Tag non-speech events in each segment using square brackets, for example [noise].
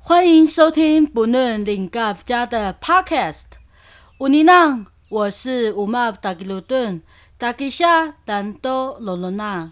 欢迎收听不论领 g 家的 Podcast。乌尼娜，我是乌玛达吉鲁顿达吉夏丹多罗罗娜。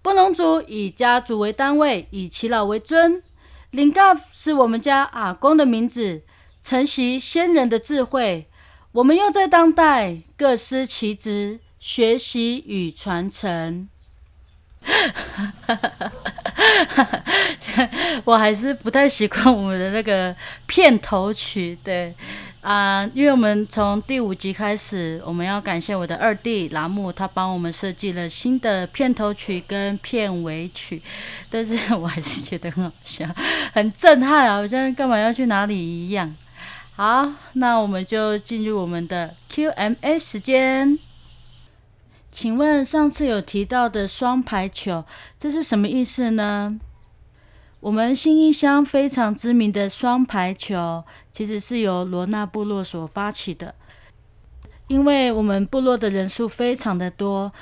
布农族以家族为单位，以耆老为尊。领 g 是我们家阿公的名字，承袭先人的智慧。我们又在当代各司其职，学习与传承。[laughs] 我还是不太习惯我们的那个片头曲，对啊，因为我们从第五集开始，我们要感谢我的二弟拉木，他帮我们设计了新的片头曲跟片尾曲，但是我还是觉得很好笑，很震撼啊，好像干嘛要去哪里一样。好，那我们就进入我们的 QMA 时间。请问上次有提到的双排球，这是什么意思呢？我们新一乡非常知名的双排球，其实是由罗纳部落所发起的。因为我们部落的人数非常的多，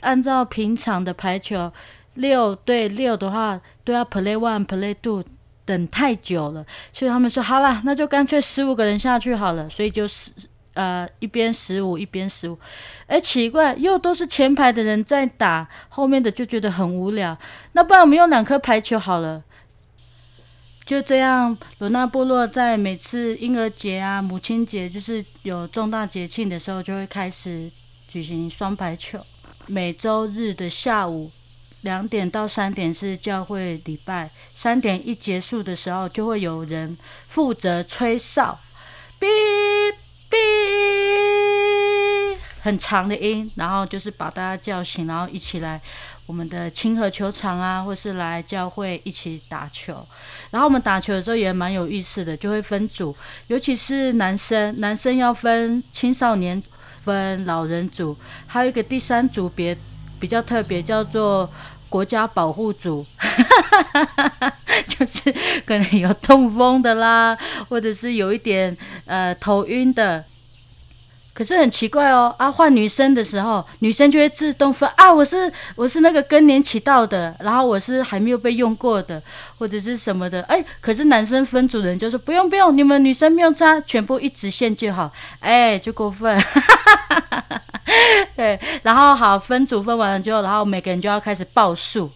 按照平常的排球六对六的话，都要 play one play two，等太久了，所以他们说好了，那就干脆十五个人下去好了，所以就是。呃，一边十五，一边十五，哎，奇怪，又都是前排的人在打，后面的就觉得很无聊。那不然我们用两颗排球好了。就这样，罗纳部落在每次婴儿节啊、母亲节，就是有重大节庆的时候，就会开始举行双排球。每周日的下午两点到三点是教会礼拜，三点一结束的时候，就会有人负责吹哨，哔。很长的音，然后就是把大家叫醒，然后一起来我们的清河球场啊，或是来教会一起打球。然后我们打球的时候也蛮有意思的，就会分组，尤其是男生，男生要分青少年、分老人组，还有一个第三组别比较特别，叫做国家保护组，[laughs] 就是可能有痛风的啦，或者是有一点呃头晕的。可是很奇怪哦，啊，换女生的时候，女生就会自动分啊，我是我是那个更年期到的，然后我是还没有被用过的，或者是什么的，哎，可是男生分组的人就说不用不用，你们女生不用插，全部一直线就好，哎，就过分，[laughs] 对，然后好分组分完了之后，然后每个人就要开始报数，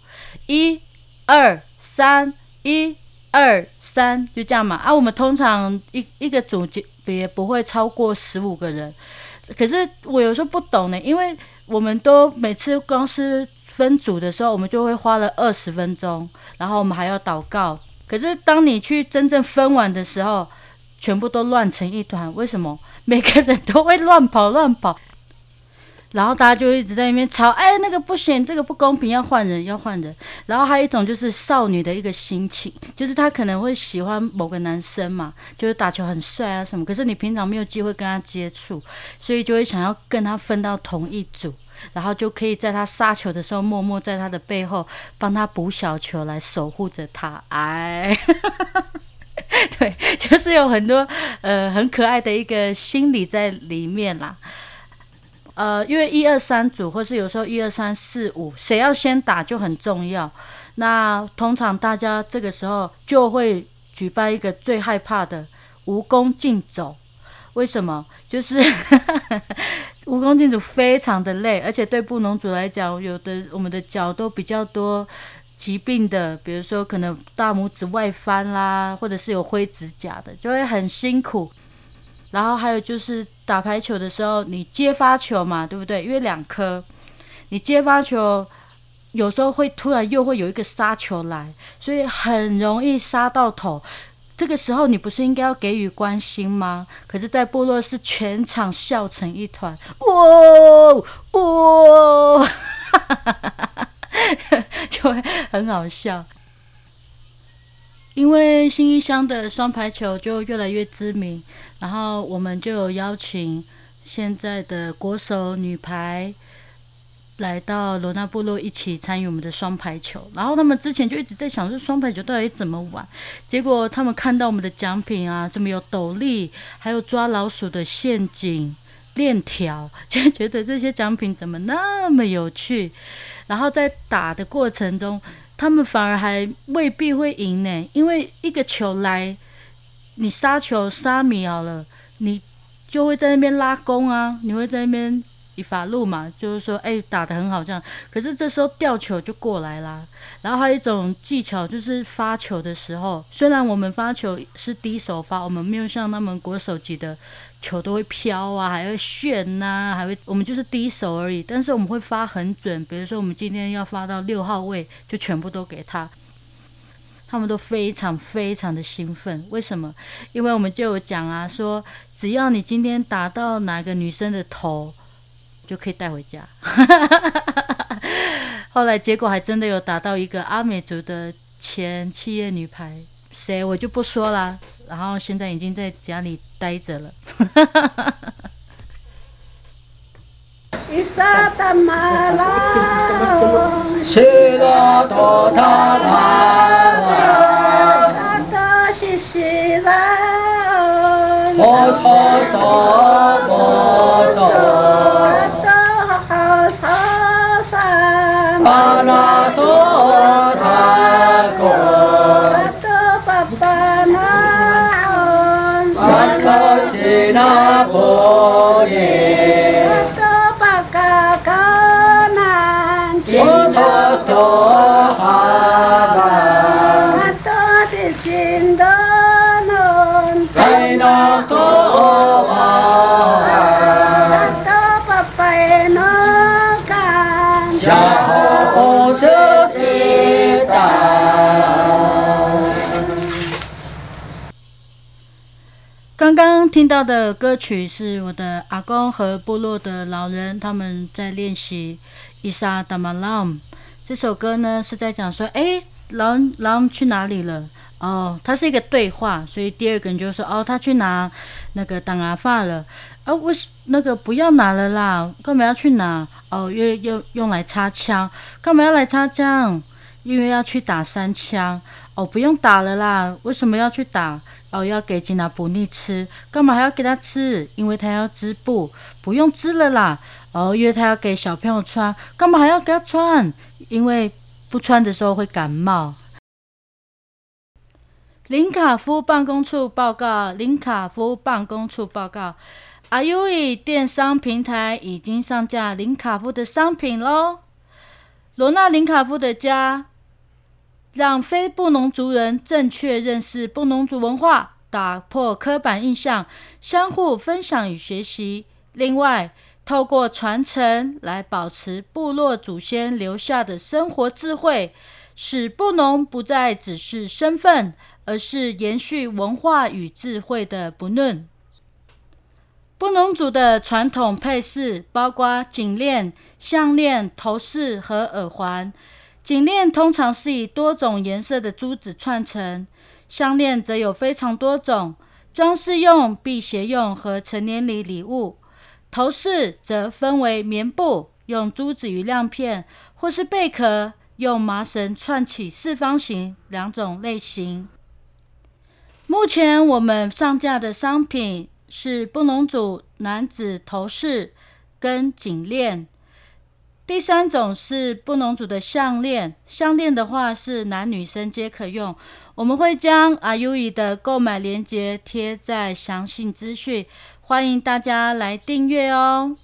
一、二、三，一、二、三，就这样嘛，啊，我们通常一一个组就。也不会超过十五个人，可是我有时候不懂呢，因为我们都每次公司分组的时候，我们就会花了二十分钟，然后我们还要祷告。可是当你去真正分完的时候，全部都乱成一团。为什么？每个人都会乱跑乱跑。然后大家就一直在那边吵，哎，那个不行，这个不公平，要换人，要换人。然后还有一种就是少女的一个心情，就是她可能会喜欢某个男生嘛，就是打球很帅啊什么，可是你平常没有机会跟他接触，所以就会想要跟他分到同一组，然后就可以在他杀球的时候，默默在他的背后帮他补小球来守护着他。哎，[laughs] 对，就是有很多呃很可爱的一个心理在里面啦。呃，因为一二三组，或是有时候一二三四五，谁要先打就很重要。那通常大家这个时候就会举办一个最害怕的蜈蚣竞走。为什么？就是 [laughs] 蜈蚣竞走非常的累，而且对布农族来讲，有的我们的脚都比较多疾病的，比如说可能大拇指外翻啦，或者是有灰指甲的，就会很辛苦。然后还有就是打排球的时候，你接发球嘛，对不对？因为两颗，你接发球有时候会突然又会有一个杀球来，所以很容易杀到头。这个时候你不是应该要给予关心吗？可是，在部落是全场笑成一团，哇哇，[laughs] 就会很好笑。因为新一乡的双排球就越来越知名，然后我们就有邀请现在的国手女排来到罗纳部落一起参与我们的双排球，然后他们之前就一直在想说双排球到底怎么玩，结果他们看到我们的奖品啊，这么有斗笠，还有抓老鼠的陷阱链条，[laughs] 就觉得这些奖品怎么那么有趣，然后在打的过程中，他们反而还未必会赢呢，因为一个球来，你杀球杀米好了，你就会在那边拉弓啊，你会在那边。以法路嘛，就是说，哎，打得很好这样。可是这时候吊球就过来啦。然后还有一种技巧，就是发球的时候，虽然我们发球是低手发，我们没有像他们国手级的球都会飘啊，还会旋呐，还会我们就是低手而已。但是我们会发很准，比如说我们今天要发到六号位，就全部都给他。他们都非常非常的兴奋。为什么？因为我们就有讲啊，说只要你今天打到哪个女生的头。就可以带回家。[laughs] 后来结果还真的有打到一个阿美族的前企业女排，谁我就不说了。然后现在已经在家里待着了。[laughs] [laughs] 好沙好沙，巴拉多沙戈，巴多巴巴拉，巴卡吉纳古里，巴多巴卡卡拉，金沙沙。刚刚听到的歌曲是我的阿公和部落的老人他们在练习伊莎达玛朗。这首歌呢是在讲说，哎，狼狼去哪里了？哦，它是一个对话，所以第二个人就说，哦，他去拿那个当阿发了。啊，为那个不要拿了啦，干嘛要去拿？哦，又又用用来插枪，干嘛要来插枪？因为要去打三枪。哦，不用打了啦，为什么要去打？哦，要给吉娜补逆吃，干嘛还要给他吃？因为他要织布，不用织了啦。哦，因为他要给小朋友穿，干嘛还要给他穿？因为不穿的时候会感冒。林卡夫办公处报告，林卡夫办公处报告，阿 U 以电商平台已经上架林卡夫的商品喽。罗纳林卡夫的家。让非布农族人正确认识布农族文化，打破刻板印象，相互分享与学习。另外，透过传承来保持部落祖先留下的生活智慧，使布农不再只是身份，而是延续文化与智慧的不论。布农族的传统配饰包括颈链、项链、头饰和耳环。颈链通常是以多种颜色的珠子串成，项链则有非常多种，装饰用、辟邪用和成年礼礼物。头饰则分为棉布、用珠子与亮片，或是贝壳用麻绳串起四方形两种类型。目前我们上架的商品是布农族男子头饰跟颈链。第三种是布农族的项链，项链的话是男女生皆可用。我们会将阿 U 伊的购买链接贴在详细资讯，欢迎大家来订阅哦。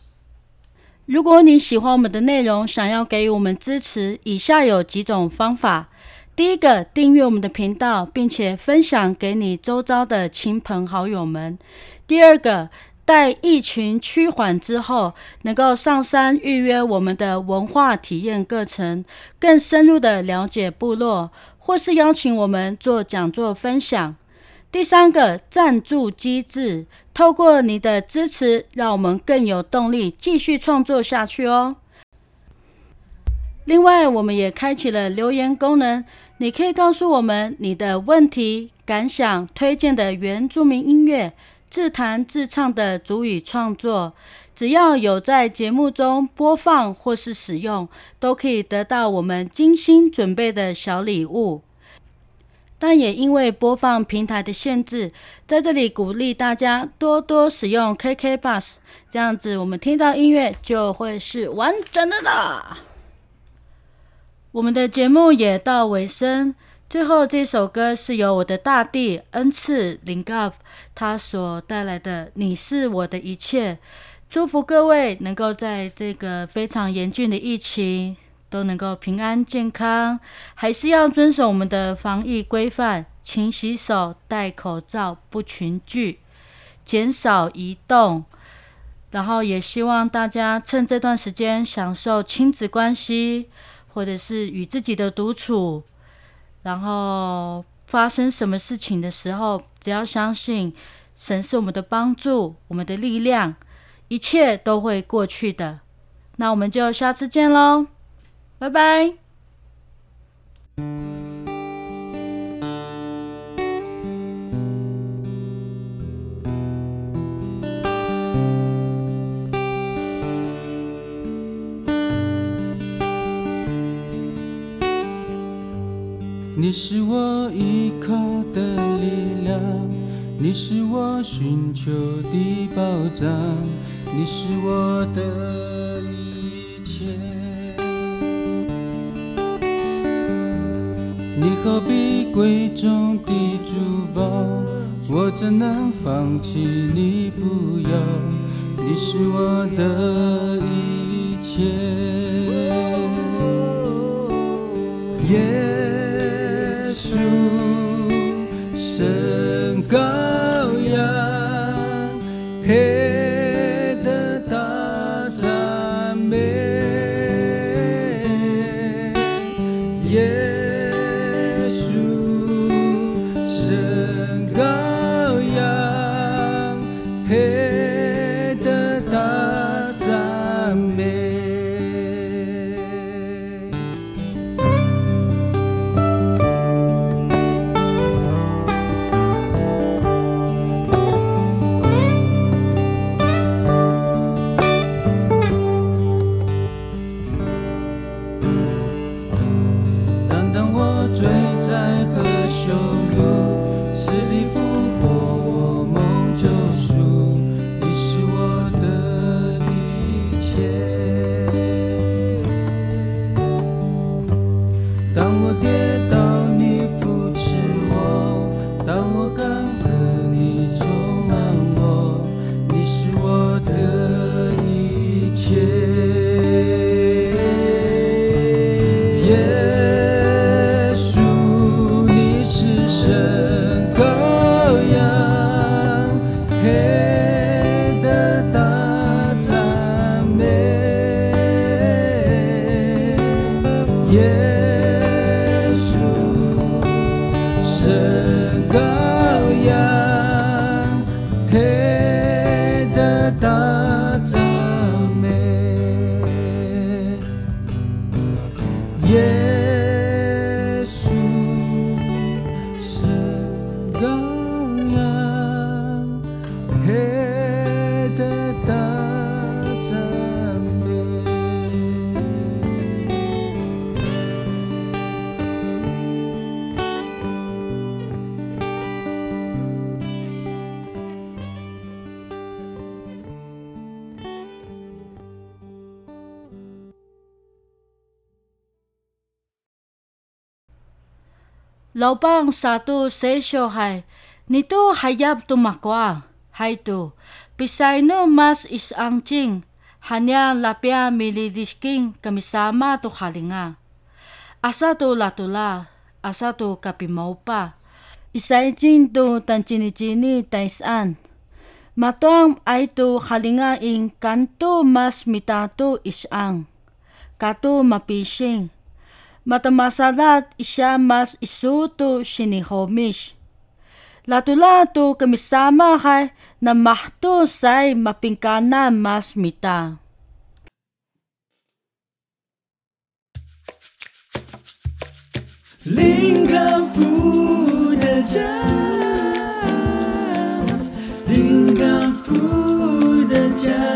如果你喜欢我们的内容，想要给予我们支持，以下有几种方法：第一个，订阅我们的频道，并且分享给你周遭的亲朋好友们；第二个。待疫情趋缓之后，能够上山预约我们的文化体验课程，更深入的了解部落，或是邀请我们做讲座分享。第三个赞助机制，透过你的支持，让我们更有动力继续创作下去哦。另外，我们也开启了留言功能，你可以告诉我们你的问题、感想、推荐的原住民音乐。自弹自唱的主语创作，只要有在节目中播放或是使用，都可以得到我们精心准备的小礼物。但也因为播放平台的限制，在这里鼓励大家多多使用 KK Bus，这样子我们听到音乐就会是完整的啦。我们的节目也到尾声，最后这首歌是由我的大弟恩赐林 g 他所带来的《你是我的一切》，祝福各位能够在这个非常严峻的疫情。都能够平安健康，还是要遵守我们的防疫规范，勤洗手、戴口罩、不群聚、减少移动。然后也希望大家趁这段时间享受亲子关系，或者是与自己的独处。然后发生什么事情的时候，只要相信神是我们的帮助、我们的力量，一切都会过去的。那我们就下次见喽！拜拜。是我依靠的力量，你是我寻求的保障，你是我的一切。你何必贵重的珠宝？我怎能放弃你不要？你是我的一切。耶 Hey. 当我。segala Laupang satu sesyo hai. Nito hayab tumakwa. Hai tu. Pisaino mas isangcing. Hanya lapia milidisking kamisama tu halinga. Asa tu latula. Asa tu kapimaupa. Isai jing tu tan cini cini taisan. Matuang ay tu halinga ing kanto mas mitato isang. Kato mapising matamasadat isya mas isuto sinihomish. Lato-lato kamisama kay na mahto say mapingkana mas mita. Lingam fu da jam, lingam fu jam.